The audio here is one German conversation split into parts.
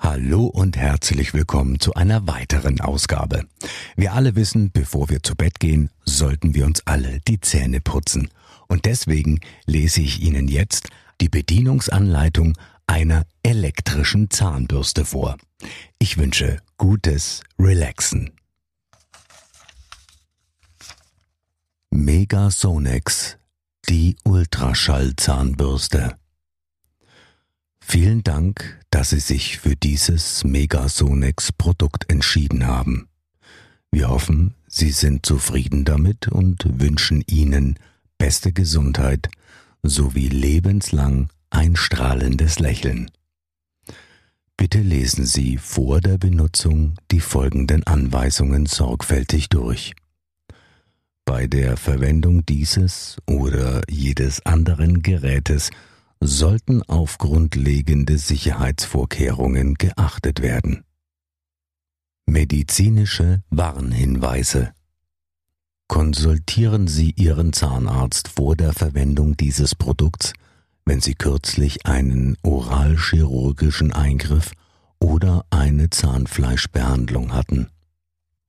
Hallo und herzlich willkommen zu einer weiteren Ausgabe. Wir alle wissen, bevor wir zu Bett gehen, sollten wir uns alle die Zähne putzen. Und deswegen lese ich Ihnen jetzt die Bedienungsanleitung einer elektrischen Zahnbürste vor. Ich wünsche gutes Relaxen. Megasonex, die Ultraschallzahnbürste. Vielen Dank, dass Sie sich für dieses Megasonex-Produkt entschieden haben. Wir hoffen, Sie sind zufrieden damit und wünschen Ihnen beste Gesundheit sowie lebenslang ein strahlendes Lächeln. Bitte lesen Sie vor der Benutzung die folgenden Anweisungen sorgfältig durch. Bei der Verwendung dieses oder jedes anderen Gerätes sollten auf grundlegende Sicherheitsvorkehrungen geachtet werden. Medizinische Warnhinweise Konsultieren Sie Ihren Zahnarzt vor der Verwendung dieses Produkts, wenn Sie kürzlich einen oralchirurgischen Eingriff oder eine Zahnfleischbehandlung hatten.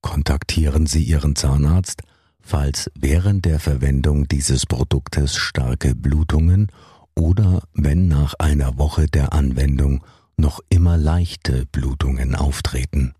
Kontaktieren Sie Ihren Zahnarzt, falls während der Verwendung dieses Produktes starke Blutungen oder wenn nach einer Woche der Anwendung noch immer leichte Blutungen auftreten.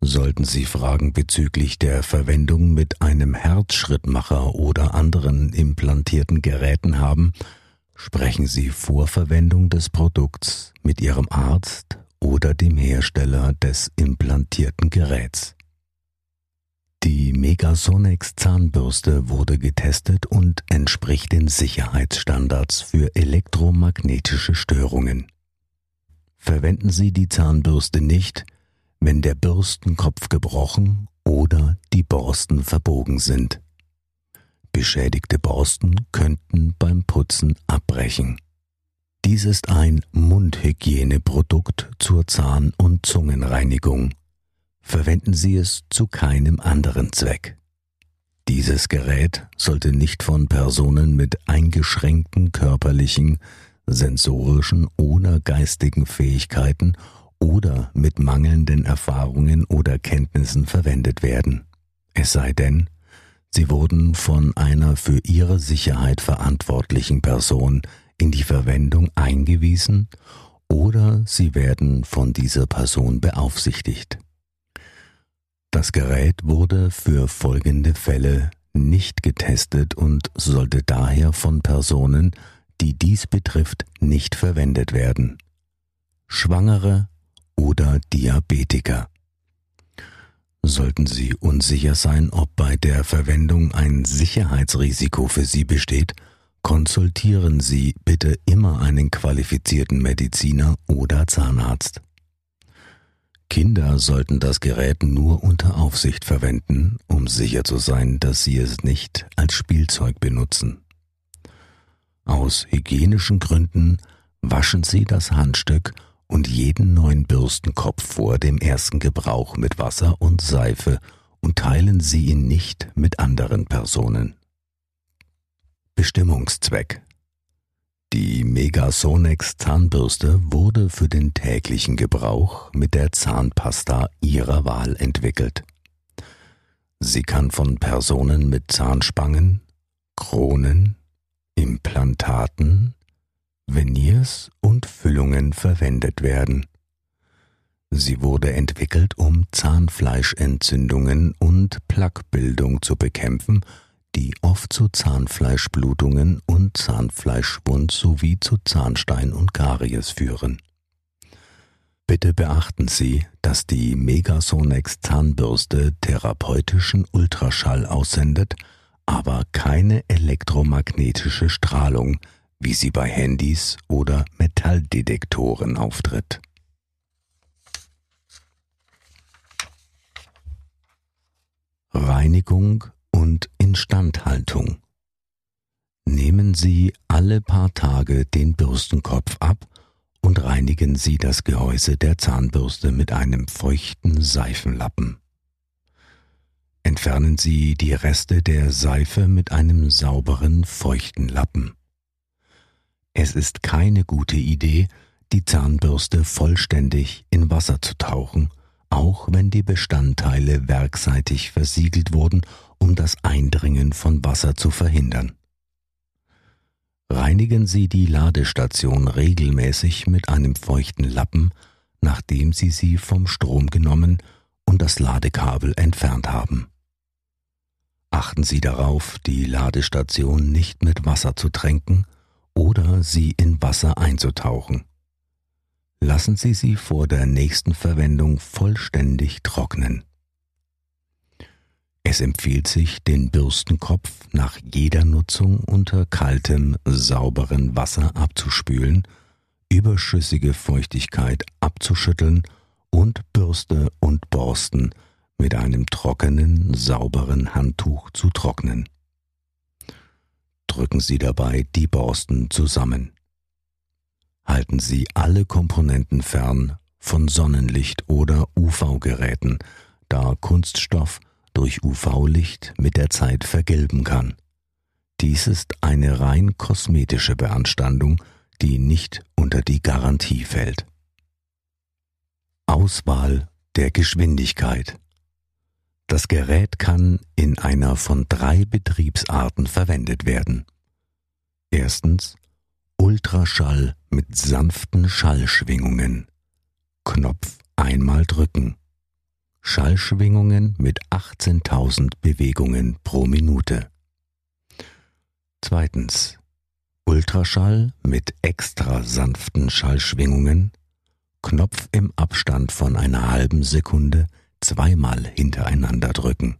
Sollten Sie Fragen bezüglich der Verwendung mit einem Herzschrittmacher oder anderen implantierten Geräten haben, sprechen Sie vor Verwendung des Produkts mit Ihrem Arzt oder dem Hersteller des implantierten Geräts. Die Megasonex Zahnbürste wurde getestet und entspricht den Sicherheitsstandards für elektromagnetische Störungen. Verwenden Sie die Zahnbürste nicht, wenn der Bürstenkopf gebrochen oder die Borsten verbogen sind. Beschädigte Borsten könnten beim Putzen abbrechen. Dies ist ein Mundhygieneprodukt zur Zahn- und Zungenreinigung verwenden Sie es zu keinem anderen Zweck. Dieses Gerät sollte nicht von Personen mit eingeschränkten körperlichen, sensorischen oder geistigen Fähigkeiten oder mit mangelnden Erfahrungen oder Kenntnissen verwendet werden. Es sei denn, sie wurden von einer für ihre Sicherheit verantwortlichen Person in die Verwendung eingewiesen oder sie werden von dieser Person beaufsichtigt. Das Gerät wurde für folgende Fälle nicht getestet und sollte daher von Personen, die dies betrifft, nicht verwendet werden. Schwangere oder Diabetiker. Sollten Sie unsicher sein, ob bei der Verwendung ein Sicherheitsrisiko für Sie besteht, konsultieren Sie bitte immer einen qualifizierten Mediziner oder Zahnarzt. Kinder sollten das Gerät nur unter Aufsicht verwenden, um sicher zu sein, dass sie es nicht als Spielzeug benutzen. Aus hygienischen Gründen waschen Sie das Handstück und jeden neuen Bürstenkopf vor dem ersten Gebrauch mit Wasser und Seife und teilen Sie ihn nicht mit anderen Personen. Bestimmungszweck die Megasonex Zahnbürste wurde für den täglichen Gebrauch mit der Zahnpasta Ihrer Wahl entwickelt. Sie kann von Personen mit Zahnspangen, Kronen, Implantaten, Veneers und Füllungen verwendet werden. Sie wurde entwickelt, um Zahnfleischentzündungen und Plaquebildung zu bekämpfen die oft zu Zahnfleischblutungen und Zahnfleischwund sowie zu Zahnstein und Karies führen. Bitte beachten Sie, dass die Megasonex Zahnbürste therapeutischen Ultraschall aussendet, aber keine elektromagnetische Strahlung, wie sie bei Handys oder Metalldetektoren auftritt. Reinigung und Instandhaltung. Nehmen Sie alle paar Tage den Bürstenkopf ab und reinigen Sie das Gehäuse der Zahnbürste mit einem feuchten Seifenlappen. Entfernen Sie die Reste der Seife mit einem sauberen, feuchten Lappen. Es ist keine gute Idee, die Zahnbürste vollständig in Wasser zu tauchen, auch wenn die Bestandteile werkseitig versiegelt wurden, um das Eindringen von Wasser zu verhindern. Reinigen Sie die Ladestation regelmäßig mit einem feuchten Lappen, nachdem Sie sie vom Strom genommen und das Ladekabel entfernt haben. Achten Sie darauf, die Ladestation nicht mit Wasser zu tränken oder sie in Wasser einzutauchen. Lassen Sie sie vor der nächsten Verwendung vollständig trocknen. Es empfiehlt sich, den Bürstenkopf nach jeder Nutzung unter kaltem, sauberen Wasser abzuspülen, überschüssige Feuchtigkeit abzuschütteln und Bürste und Borsten mit einem trockenen, sauberen Handtuch zu trocknen. Drücken Sie dabei die Borsten zusammen. Halten Sie alle Komponenten fern von Sonnenlicht oder UV-Geräten, da Kunststoff durch UV-Licht mit der Zeit vergilben kann. Dies ist eine rein kosmetische Beanstandung, die nicht unter die Garantie fällt. Auswahl der Geschwindigkeit Das Gerät kann in einer von drei Betriebsarten verwendet werden. Erstens Ultraschall mit sanften Schallschwingungen. Knopf einmal drücken. Schallschwingungen mit 18.000 Bewegungen pro Minute. Zweitens. Ultraschall mit extra sanften Schallschwingungen. Knopf im Abstand von einer halben Sekunde zweimal hintereinander drücken.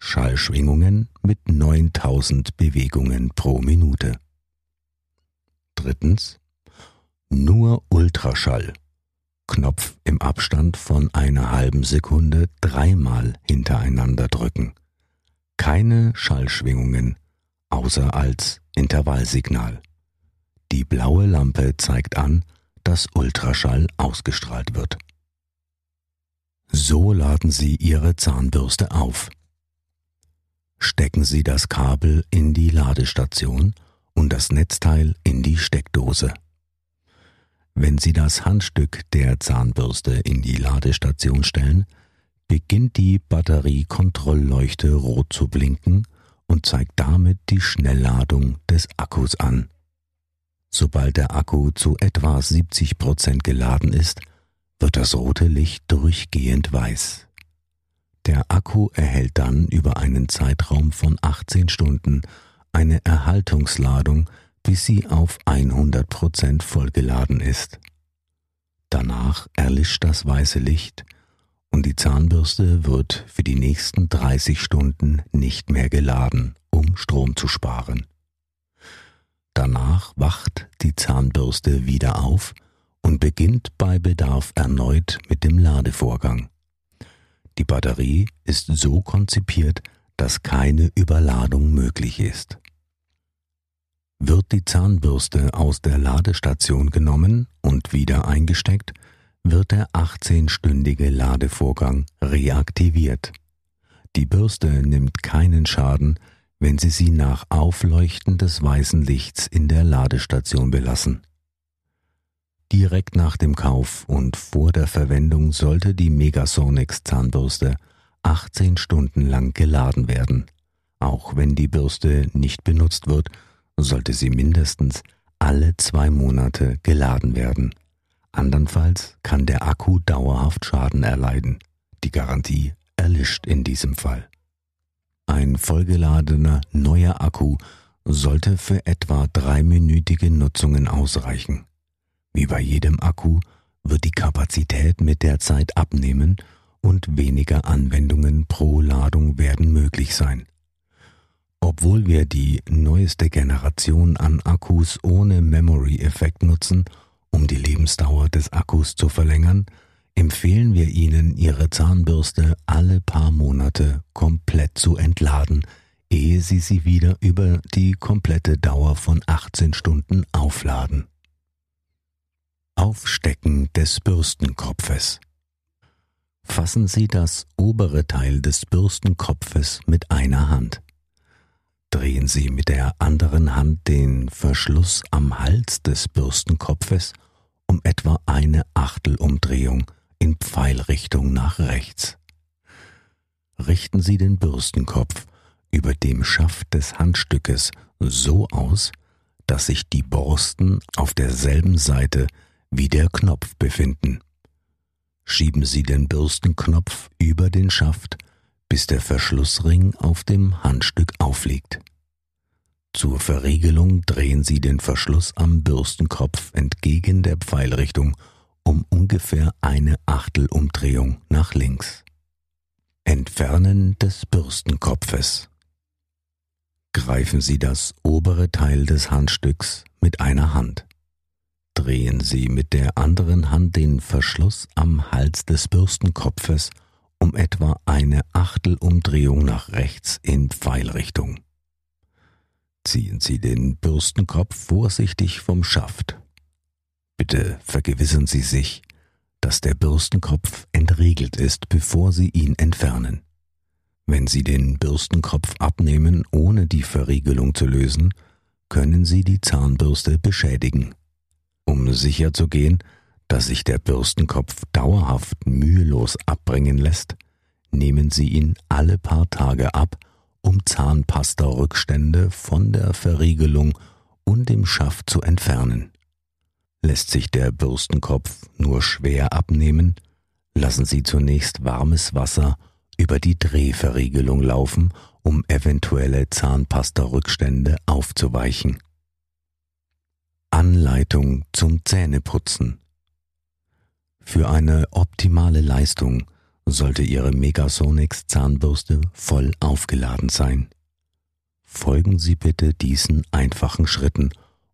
Schallschwingungen mit 9000 Bewegungen pro Minute. Drittens. Nur Ultraschall Knopf im Abstand von einer halben Sekunde dreimal hintereinander drücken. Keine Schallschwingungen, außer als Intervallsignal. Die blaue Lampe zeigt an, dass Ultraschall ausgestrahlt wird. So laden Sie Ihre Zahnbürste auf. Stecken Sie das Kabel in die Ladestation und das Netzteil in die Steckdose. Wenn Sie das Handstück der Zahnbürste in die Ladestation stellen, beginnt die Batteriekontrollleuchte rot zu blinken und zeigt damit die Schnellladung des Akkus an. Sobald der Akku zu etwa 70 Prozent geladen ist, wird das rote Licht durchgehend weiß. Der Akku erhält dann über einen Zeitraum von 18 Stunden eine Erhaltungsladung bis sie auf 100% vollgeladen ist. Danach erlischt das weiße Licht und die Zahnbürste wird für die nächsten 30 Stunden nicht mehr geladen, um Strom zu sparen. Danach wacht die Zahnbürste wieder auf und beginnt bei Bedarf erneut mit dem Ladevorgang. Die Batterie ist so konzipiert, dass keine Überladung möglich ist. Wird die Zahnbürste aus der Ladestation genommen und wieder eingesteckt, wird der 18-stündige Ladevorgang reaktiviert. Die Bürste nimmt keinen Schaden, wenn Sie sie nach Aufleuchten des weißen Lichts in der Ladestation belassen. Direkt nach dem Kauf und vor der Verwendung sollte die Megasonics Zahnbürste 18 Stunden lang geladen werden. Auch wenn die Bürste nicht benutzt wird, sollte sie mindestens alle zwei Monate geladen werden. Andernfalls kann der Akku dauerhaft Schaden erleiden. Die Garantie erlischt in diesem Fall. Ein vollgeladener neuer Akku sollte für etwa dreiminütige Nutzungen ausreichen. Wie bei jedem Akku wird die Kapazität mit der Zeit abnehmen und weniger Anwendungen pro Ladung werden möglich sein. Obwohl wir die neueste Generation an Akkus ohne Memory-Effekt nutzen, um die Lebensdauer des Akkus zu verlängern, empfehlen wir Ihnen, Ihre Zahnbürste alle paar Monate komplett zu entladen, ehe Sie sie wieder über die komplette Dauer von 18 Stunden aufladen. Aufstecken des Bürstenkopfes. Fassen Sie das obere Teil des Bürstenkopfes mit einer Hand. Drehen Sie mit der anderen Hand den Verschluss am Hals des Bürstenkopfes um etwa eine Achtelumdrehung in Pfeilrichtung nach rechts. Richten Sie den Bürstenkopf über dem Schaft des Handstückes so aus, dass sich die Borsten auf derselben Seite wie der Knopf befinden. Schieben Sie den Bürstenknopf über den Schaft, bis der Verschlussring auf dem Handstück aufliegt. Zur Verriegelung drehen Sie den Verschluss am Bürstenkopf entgegen der Pfeilrichtung um ungefähr eine Achtelumdrehung nach links. Entfernen des Bürstenkopfes. Greifen Sie das obere Teil des Handstücks mit einer Hand. Drehen Sie mit der anderen Hand den Verschluss am Hals des Bürstenkopfes um etwa eine Achtelumdrehung nach rechts in Pfeilrichtung. Ziehen Sie den Bürstenkopf vorsichtig vom Schaft. Bitte vergewissern Sie sich, dass der Bürstenkopf entriegelt ist, bevor Sie ihn entfernen. Wenn Sie den Bürstenkopf abnehmen, ohne die Verriegelung zu lösen, können Sie die Zahnbürste beschädigen. Um sicherzugehen, dass sich der Bürstenkopf dauerhaft mühelos abbringen lässt, nehmen Sie ihn alle paar Tage ab, um Zahnpasta-Rückstände von der Verriegelung und dem Schaft zu entfernen. Lässt sich der Bürstenkopf nur schwer abnehmen, lassen Sie zunächst warmes Wasser über die Drehverriegelung laufen, um eventuelle Zahnpasta-Rückstände aufzuweichen. Anleitung zum Zähneputzen Für eine optimale Leistung sollte Ihre Megasonics Zahnbürste voll aufgeladen sein. Folgen Sie bitte diesen einfachen Schritten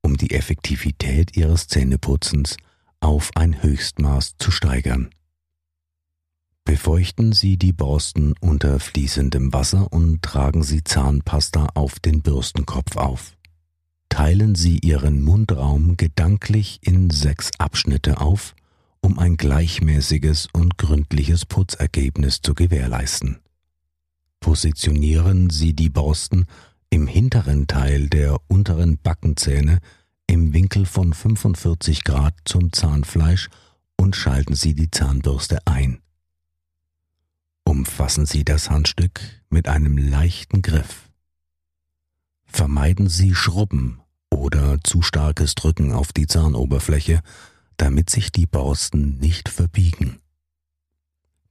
um die Effektivität Ihres Zähneputzens auf ein Höchstmaß zu steigern. Befeuchten Sie die Borsten unter fließendem Wasser und tragen Sie Zahnpasta auf den Bürstenkopf auf. Teilen Sie Ihren Mundraum gedanklich in sechs Abschnitte auf, um ein gleichmäßiges und gründliches Putzergebnis zu gewährleisten. Positionieren Sie die Borsten im hinteren Teil der unteren Backenzähne im Winkel von 45 Grad zum Zahnfleisch und schalten Sie die Zahnbürste ein. Umfassen Sie das Handstück mit einem leichten Griff. Vermeiden Sie Schrubben oder zu starkes Drücken auf die Zahnoberfläche, damit sich die Borsten nicht verbiegen.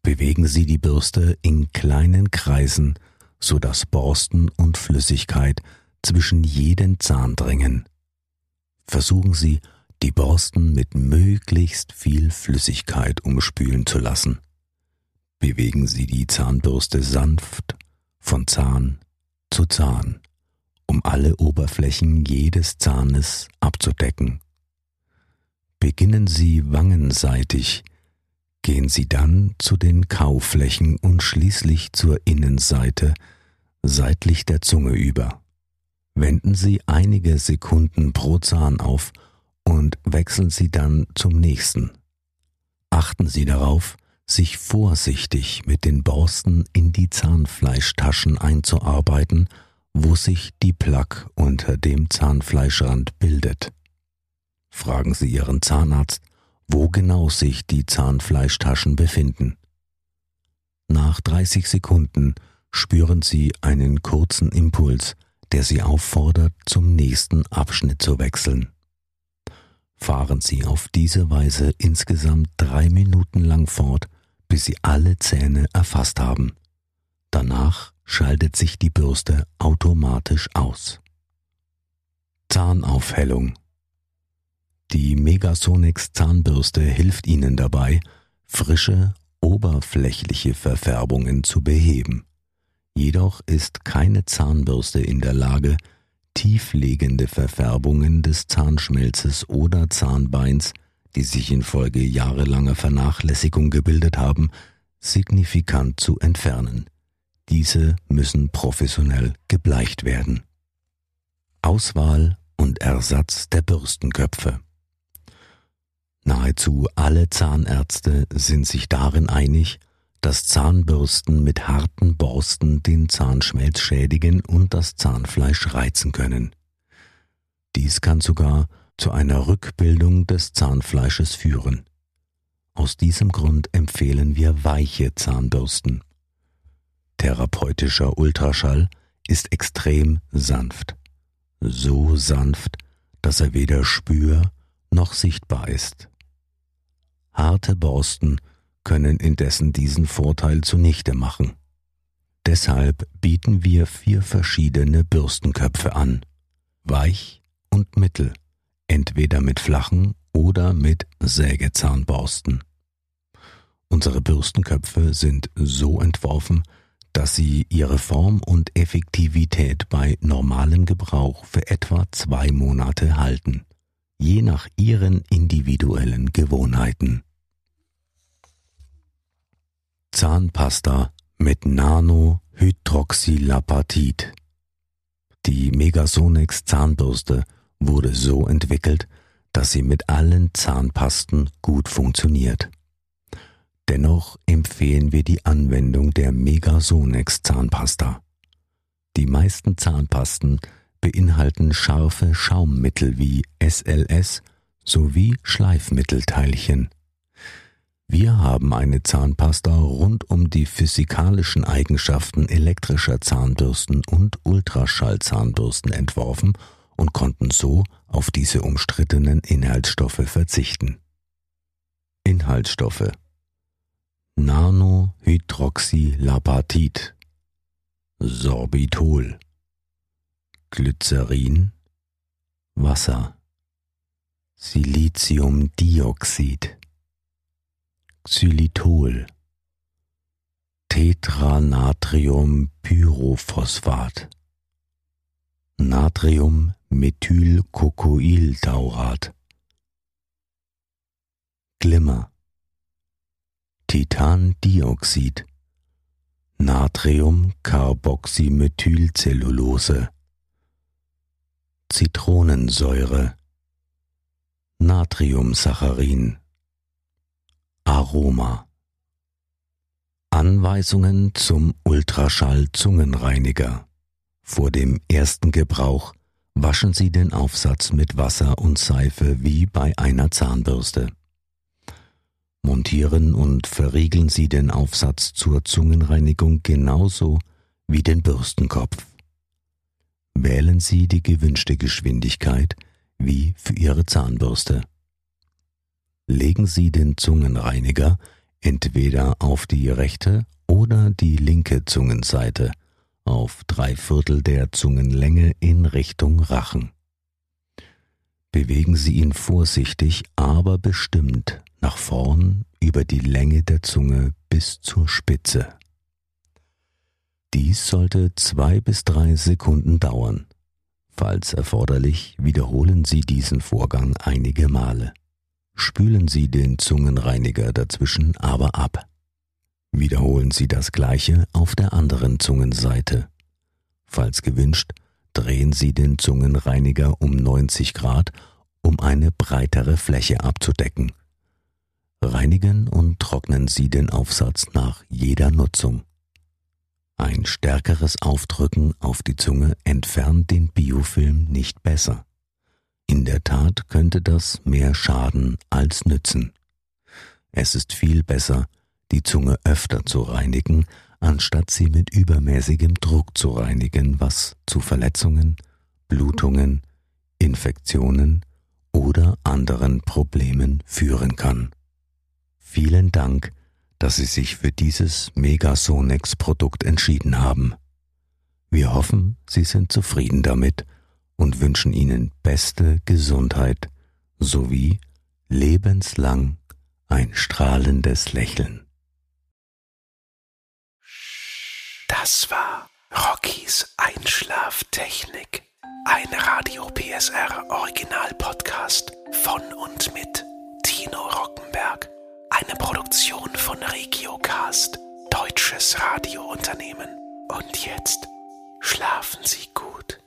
Bewegen Sie die Bürste in kleinen Kreisen, so dass Borsten und Flüssigkeit zwischen jeden Zahn dringen. Versuchen Sie, die Borsten mit möglichst viel Flüssigkeit umspülen zu lassen. Bewegen Sie die Zahnbürste sanft von Zahn zu Zahn, um alle Oberflächen jedes Zahnes abzudecken. Beginnen Sie wangenseitig, gehen Sie dann zu den Kauflächen und schließlich zur Innenseite seitlich der Zunge über. Wenden Sie einige Sekunden pro Zahn auf und wechseln Sie dann zum nächsten. Achten Sie darauf, sich vorsichtig mit den Borsten in die Zahnfleischtaschen einzuarbeiten, wo sich die Plaque unter dem Zahnfleischrand bildet. Fragen Sie Ihren Zahnarzt, wo genau sich die Zahnfleischtaschen befinden. Nach 30 Sekunden spüren Sie einen kurzen Impuls, der Sie auffordert, zum nächsten Abschnitt zu wechseln. Fahren Sie auf diese Weise insgesamt drei Minuten lang fort, bis Sie alle Zähne erfasst haben. Danach schaltet sich die Bürste automatisch aus. Zahnaufhellung die Megasonics Zahnbürste hilft Ihnen dabei, frische, oberflächliche Verfärbungen zu beheben. Jedoch ist keine Zahnbürste in der Lage, tieflegende Verfärbungen des Zahnschmelzes oder Zahnbeins die sich infolge jahrelanger Vernachlässigung gebildet haben, signifikant zu entfernen. Diese müssen professionell gebleicht werden. Auswahl und Ersatz der Bürstenköpfe. Nahezu alle Zahnärzte sind sich darin einig, dass Zahnbürsten mit harten Borsten den Zahnschmelz schädigen und das Zahnfleisch reizen können. Dies kann sogar zu einer Rückbildung des Zahnfleisches führen. Aus diesem Grund empfehlen wir weiche Zahnbürsten. Therapeutischer Ultraschall ist extrem sanft. So sanft, dass er weder spür noch sichtbar ist. Harte Borsten können indessen diesen Vorteil zunichte machen. Deshalb bieten wir vier verschiedene Bürstenköpfe an. Weich und mittel, entweder mit flachen oder mit Sägezahnborsten. Unsere Bürstenköpfe sind so entworfen, dass sie ihre Form und Effektivität bei normalem Gebrauch für etwa zwei Monate halten, je nach ihren individuellen Gewohnheiten. Zahnpasta mit Nanohydroxylapatit. Die Megasonex Zahnbürste wurde so entwickelt, dass sie mit allen Zahnpasten gut funktioniert. Dennoch empfehlen wir die Anwendung der Megasonex Zahnpasta. Die meisten Zahnpasten beinhalten scharfe Schaummittel wie SLS sowie Schleifmittelteilchen. Wir haben eine Zahnpasta rund um die physikalischen Eigenschaften elektrischer Zahnbürsten und Ultraschallzahnbürsten entworfen und konnten so auf diese umstrittenen Inhaltsstoffe verzichten. Inhaltsstoffe Nanohydroxylapatit, Sorbitol, Glycerin, Wasser, Siliziumdioxid, Xylitol, Tetranatriumpyrophosphat, Natriummethylcocoiltaurat, Glimmer, Titandioxid, Natriumcarboxymethylcellulose, Zitronensäure, Natriumsaccharin, Aroma. Anweisungen zum Ultraschall-Zungenreiniger. Vor dem ersten Gebrauch waschen Sie den Aufsatz mit Wasser und Seife wie bei einer Zahnbürste. Montieren und verriegeln Sie den Aufsatz zur Zungenreinigung genauso wie den Bürstenkopf. Wählen Sie die gewünschte Geschwindigkeit wie für Ihre Zahnbürste. Legen Sie den Zungenreiniger entweder auf die rechte oder die linke Zungenseite auf drei Viertel der Zungenlänge in Richtung Rachen. Bewegen Sie ihn vorsichtig, aber bestimmt nach vorn über die Länge der Zunge bis zur Spitze. Dies sollte zwei bis drei Sekunden dauern. Falls erforderlich, wiederholen Sie diesen Vorgang einige Male. Spülen Sie den Zungenreiniger dazwischen aber ab. Wiederholen Sie das gleiche auf der anderen Zungenseite. Falls gewünscht, drehen Sie den Zungenreiniger um 90 Grad, um eine breitere Fläche abzudecken. Reinigen und trocknen Sie den Aufsatz nach jeder Nutzung. Ein stärkeres Aufdrücken auf die Zunge entfernt den Biofilm nicht besser. In der Tat könnte das mehr schaden als nützen. Es ist viel besser, die Zunge öfter zu reinigen, anstatt sie mit übermäßigem Druck zu reinigen, was zu Verletzungen, Blutungen, Infektionen oder anderen Problemen führen kann. Vielen Dank, dass Sie sich für dieses Megasonex-Produkt entschieden haben. Wir hoffen, Sie sind zufrieden damit und wünschen Ihnen beste Gesundheit sowie lebenslang ein strahlendes Lächeln. Das war Rockies Einschlaftechnik, ein Radio PSR Original Podcast von und mit Tino Rockenberg. Eine Produktion von Regiocast, deutsches Radiounternehmen. Und jetzt schlafen Sie gut.